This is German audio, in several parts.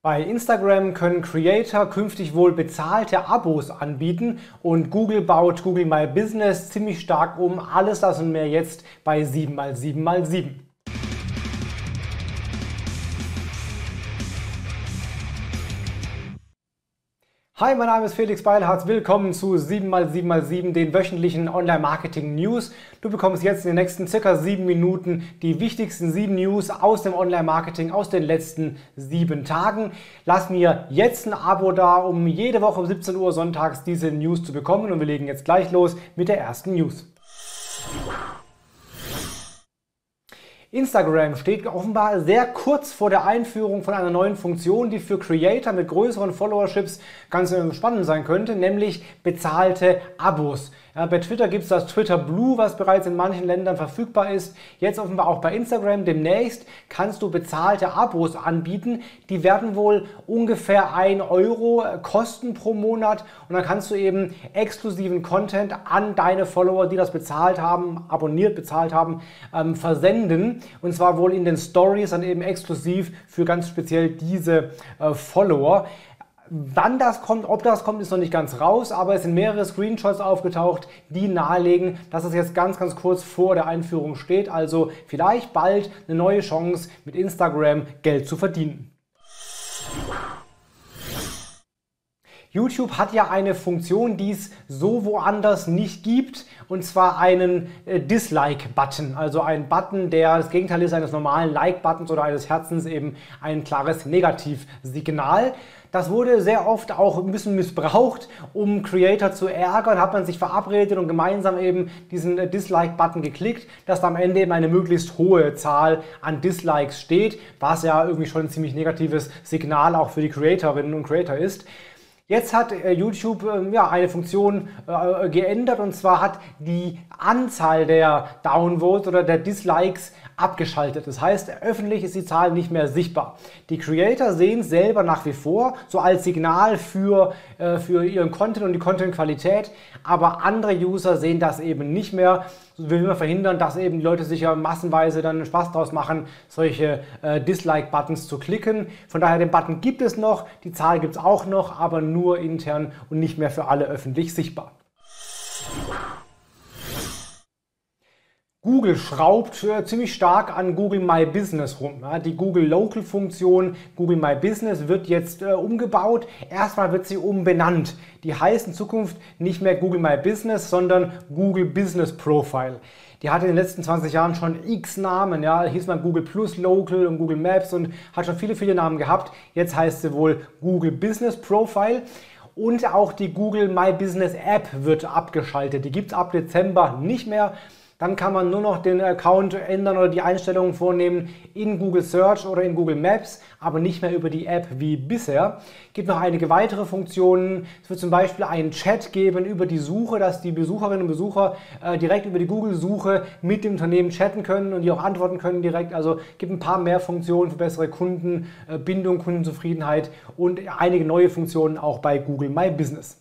Bei Instagram können Creator künftig wohl bezahlte Abos anbieten und Google baut Google My Business ziemlich stark um. Alles das und mehr jetzt bei 7x7x7. Hi, mein Name ist Felix Beilharz. Willkommen zu 7x7x7, den wöchentlichen Online-Marketing-News. Du bekommst jetzt in den nächsten circa sieben Minuten die wichtigsten sieben News aus dem Online-Marketing aus den letzten sieben Tagen. Lass mir jetzt ein Abo da, um jede Woche um 17 Uhr sonntags diese News zu bekommen. Und wir legen jetzt gleich los mit der ersten News. Instagram steht offenbar sehr kurz vor der Einführung von einer neuen Funktion, die für Creator mit größeren Followerships ganz äh, spannend sein könnte, nämlich bezahlte Abos. Ja, bei Twitter gibt es das Twitter Blue, was bereits in manchen Ländern verfügbar ist. Jetzt offenbar auch bei Instagram. Demnächst kannst du bezahlte Abos anbieten. Die werden wohl ungefähr 1 Euro kosten pro Monat. Und dann kannst du eben exklusiven Content an deine Follower, die das bezahlt haben, abonniert bezahlt haben, ähm, versenden. Und zwar wohl in den Stories dann eben exklusiv für ganz speziell diese äh, Follower. Wann das kommt, ob das kommt, ist noch nicht ganz raus, aber es sind mehrere Screenshots aufgetaucht, die nahelegen, dass es jetzt ganz, ganz kurz vor der Einführung steht. Also vielleicht bald eine neue Chance, mit Instagram Geld zu verdienen. YouTube hat ja eine Funktion, die es so woanders nicht gibt, und zwar einen äh, Dislike-Button, also ein Button, der das Gegenteil ist eines normalen Like-Buttons oder eines Herzens, eben ein klares Negativsignal. Das wurde sehr oft auch ein bisschen missbraucht, um Creator zu ärgern. Hat man sich verabredet und gemeinsam eben diesen äh, Dislike-Button geklickt, dass da am Ende eben eine möglichst hohe Zahl an Dislikes steht, was ja irgendwie schon ein ziemlich negatives Signal auch für die Creatorinnen und Creator ist. Jetzt hat äh, YouTube äh, ja, eine Funktion äh, geändert. Und zwar hat die Anzahl der Downvotes oder der Dislikes abgeschaltet. Das heißt, öffentlich ist die Zahl nicht mehr sichtbar. Die Creator sehen es selber nach wie vor so als Signal für, äh, für ihren Content und die Content-Qualität, aber andere User sehen das eben nicht mehr. Will man verhindern, dass eben die Leute sich ja massenweise dann Spaß daraus machen, solche äh, Dislike-Buttons zu klicken. Von daher, den Button gibt es noch, die Zahl gibt es auch noch, aber nur intern und nicht mehr für alle öffentlich sichtbar. Google schraubt äh, ziemlich stark an Google My Business rum. Ja, die Google Local Funktion Google My Business wird jetzt äh, umgebaut. Erstmal wird sie umbenannt. Die heißt in Zukunft nicht mehr Google My Business, sondern Google Business Profile. Die hatte in den letzten 20 Jahren schon x Namen. Ja, hieß man Google Plus Local und Google Maps und hat schon viele, viele Namen gehabt. Jetzt heißt sie wohl Google Business Profile. Und auch die Google My Business App wird abgeschaltet. Die gibt es ab Dezember nicht mehr. Dann kann man nur noch den Account ändern oder die Einstellungen vornehmen in Google Search oder in Google Maps, aber nicht mehr über die App wie bisher. Es gibt noch einige weitere Funktionen. Es wird zum Beispiel einen Chat geben über die Suche, dass die Besucherinnen und Besucher äh, direkt über die Google-Suche mit dem Unternehmen chatten können und die auch antworten können direkt. Also gibt ein paar mehr Funktionen für bessere Kundenbindung, Kundenzufriedenheit und einige neue Funktionen auch bei Google My Business.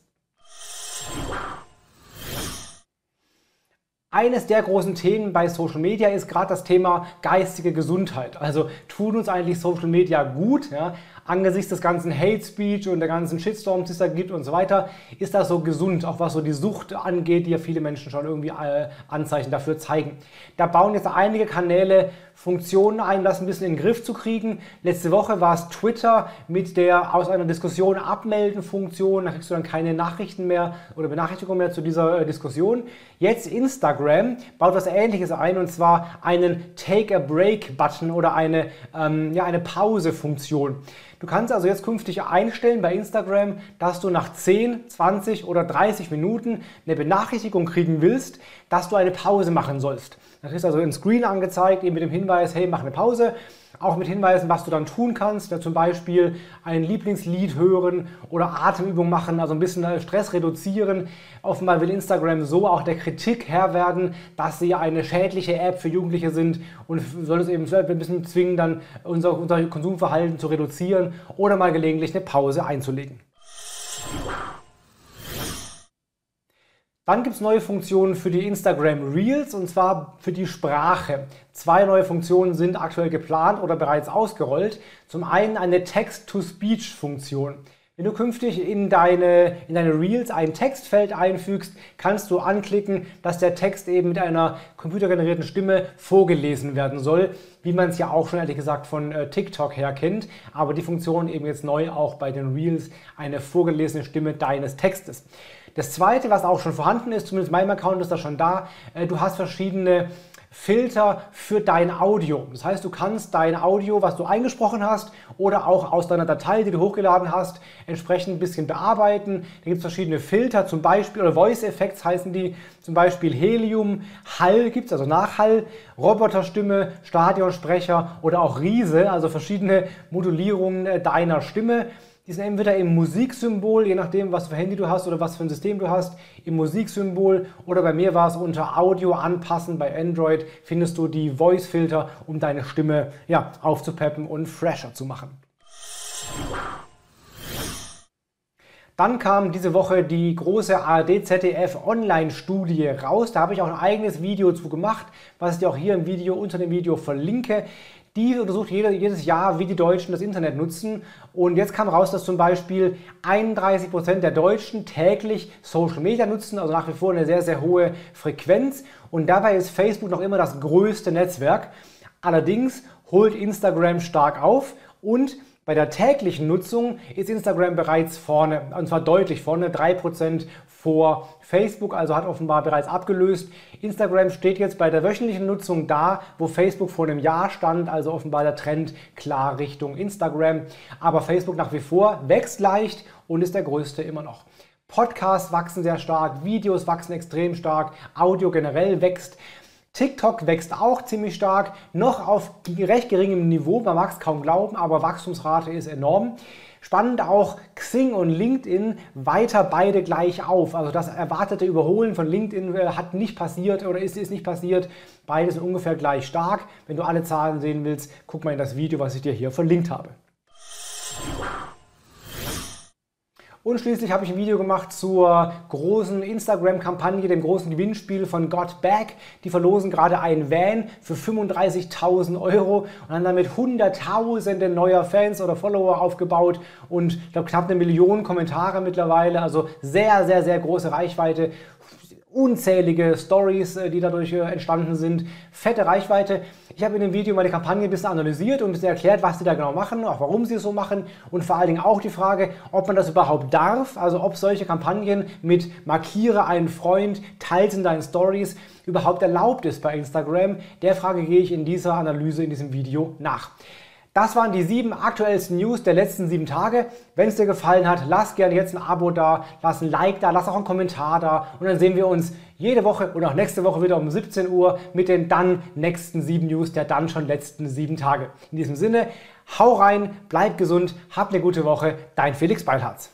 Eines der großen Themen bei Social Media ist gerade das Thema geistige Gesundheit. Also tun uns eigentlich Social Media gut? Ja? Angesichts des ganzen Hate Speech und der ganzen Shitstorms, die es da gibt und so weiter, ist das so gesund, auch was so die Sucht angeht, die ja viele Menschen schon irgendwie äh, Anzeichen dafür zeigen. Da bauen jetzt einige Kanäle Funktionen ein, das ein bisschen in den Griff zu kriegen. Letzte Woche war es Twitter mit der aus einer Diskussion abmelden Funktion. Da kriegst du dann keine Nachrichten mehr oder Benachrichtigungen mehr zu dieser äh, Diskussion. Jetzt Instagram baut was Ähnliches ein und zwar einen Take a Break Button oder eine, ähm, ja, eine Pause-Funktion. Du kannst also jetzt künftig einstellen bei Instagram, dass du nach 10, 20 oder 30 Minuten eine Benachrichtigung kriegen willst, dass du eine Pause machen sollst. Das ist also ein Screen angezeigt, eben mit dem Hinweis, hey, mach eine Pause. Auch mit Hinweisen, was du dann tun kannst, ja, zum Beispiel ein Lieblingslied hören oder Atemübungen machen, also ein bisschen äh, Stress reduzieren. Offenbar will Instagram so auch der Kritik Herr werden, dass sie eine schädliche App für Jugendliche sind und soll es eben ein bisschen zwingen, dann unser, unser Konsumverhalten zu reduzieren oder mal gelegentlich eine Pause einzulegen. Dann gibt es neue Funktionen für die Instagram Reels und zwar für die Sprache. Zwei neue Funktionen sind aktuell geplant oder bereits ausgerollt. Zum einen eine Text-to-Speech-Funktion. Wenn du künftig in deine, in deine Reels ein Textfeld einfügst, kannst du anklicken, dass der Text eben mit einer computergenerierten Stimme vorgelesen werden soll, wie man es ja auch schon ehrlich gesagt von äh, TikTok her kennt. Aber die Funktion eben jetzt neu auch bei den Reels, eine vorgelesene Stimme deines Textes. Das zweite, was auch schon vorhanden ist, zumindest meinem Account ist das schon da, äh, du hast verschiedene Filter für dein Audio. Das heißt, du kannst dein Audio, was du eingesprochen hast oder auch aus deiner Datei, die du hochgeladen hast, entsprechend ein bisschen bearbeiten. Da gibt es verschiedene Filter, zum Beispiel, oder Voice Effects heißen die, zum Beispiel Helium, Hall gibt es, also Nachhall, Roboterstimme, Stadionsprecher oder auch Riese, also verschiedene Modulierungen äh, deiner Stimme. Die sind entweder im Musiksymbol, je nachdem, was für Handy du hast oder was für ein System du hast, im Musiksymbol oder bei mir war es unter Audio anpassen. Bei Android findest du die Voice-Filter, um deine Stimme ja, aufzupeppen und fresher zu machen. Dann kam diese Woche die große ARD-ZDF Online-Studie raus. Da habe ich auch ein eigenes Video zu gemacht, was ich dir auch hier im Video unter dem Video verlinke. Die untersucht jedes Jahr, wie die Deutschen das Internet nutzen. Und jetzt kam raus, dass zum Beispiel 31 Prozent der Deutschen täglich Social Media nutzen, also nach wie vor eine sehr, sehr hohe Frequenz. Und dabei ist Facebook noch immer das größte Netzwerk. Allerdings holt Instagram stark auf und bei der täglichen Nutzung ist Instagram bereits vorne, und zwar deutlich vorne, 3% vor Facebook, also hat offenbar bereits abgelöst. Instagram steht jetzt bei der wöchentlichen Nutzung da, wo Facebook vor einem Jahr stand, also offenbar der Trend klar Richtung Instagram. Aber Facebook nach wie vor wächst leicht und ist der größte immer noch. Podcasts wachsen sehr stark, Videos wachsen extrem stark, Audio generell wächst. TikTok wächst auch ziemlich stark, noch auf recht geringem Niveau, man mag es kaum glauben, aber Wachstumsrate ist enorm. Spannend auch Xing und LinkedIn weiter beide gleich auf. Also das erwartete Überholen von LinkedIn äh, hat nicht passiert oder ist, ist nicht passiert. Beide sind ungefähr gleich stark. Wenn du alle Zahlen sehen willst, guck mal in das Video, was ich dir hier verlinkt habe. Und schließlich habe ich ein Video gemacht zur großen Instagram-Kampagne, dem großen Gewinnspiel von Got Back. Die verlosen gerade einen Van für 35.000 Euro und haben damit hunderttausende neuer Fans oder Follower aufgebaut und ich glaube knapp eine Million Kommentare mittlerweile. Also sehr, sehr, sehr große Reichweite unzählige Stories, äh, die dadurch äh, entstanden sind, fette Reichweite. Ich habe in dem Video meine Kampagne ein bisschen analysiert und ein bisschen erklärt, was sie da genau machen, auch warum sie es so machen und vor allen Dingen auch die Frage, ob man das überhaupt darf, also ob solche Kampagnen mit markiere einen Freund, teils in deinen Stories überhaupt erlaubt ist bei Instagram. Der Frage gehe ich in dieser Analyse in diesem Video nach. Das waren die sieben aktuellsten News der letzten sieben Tage. Wenn es dir gefallen hat, lass gerne jetzt ein Abo da, lass ein Like da, lass auch einen Kommentar da und dann sehen wir uns jede Woche oder auch nächste Woche wieder um 17 Uhr mit den dann nächsten sieben News der dann schon letzten sieben Tage. In diesem Sinne, hau rein, bleib gesund, hab eine gute Woche, dein Felix Beilharz.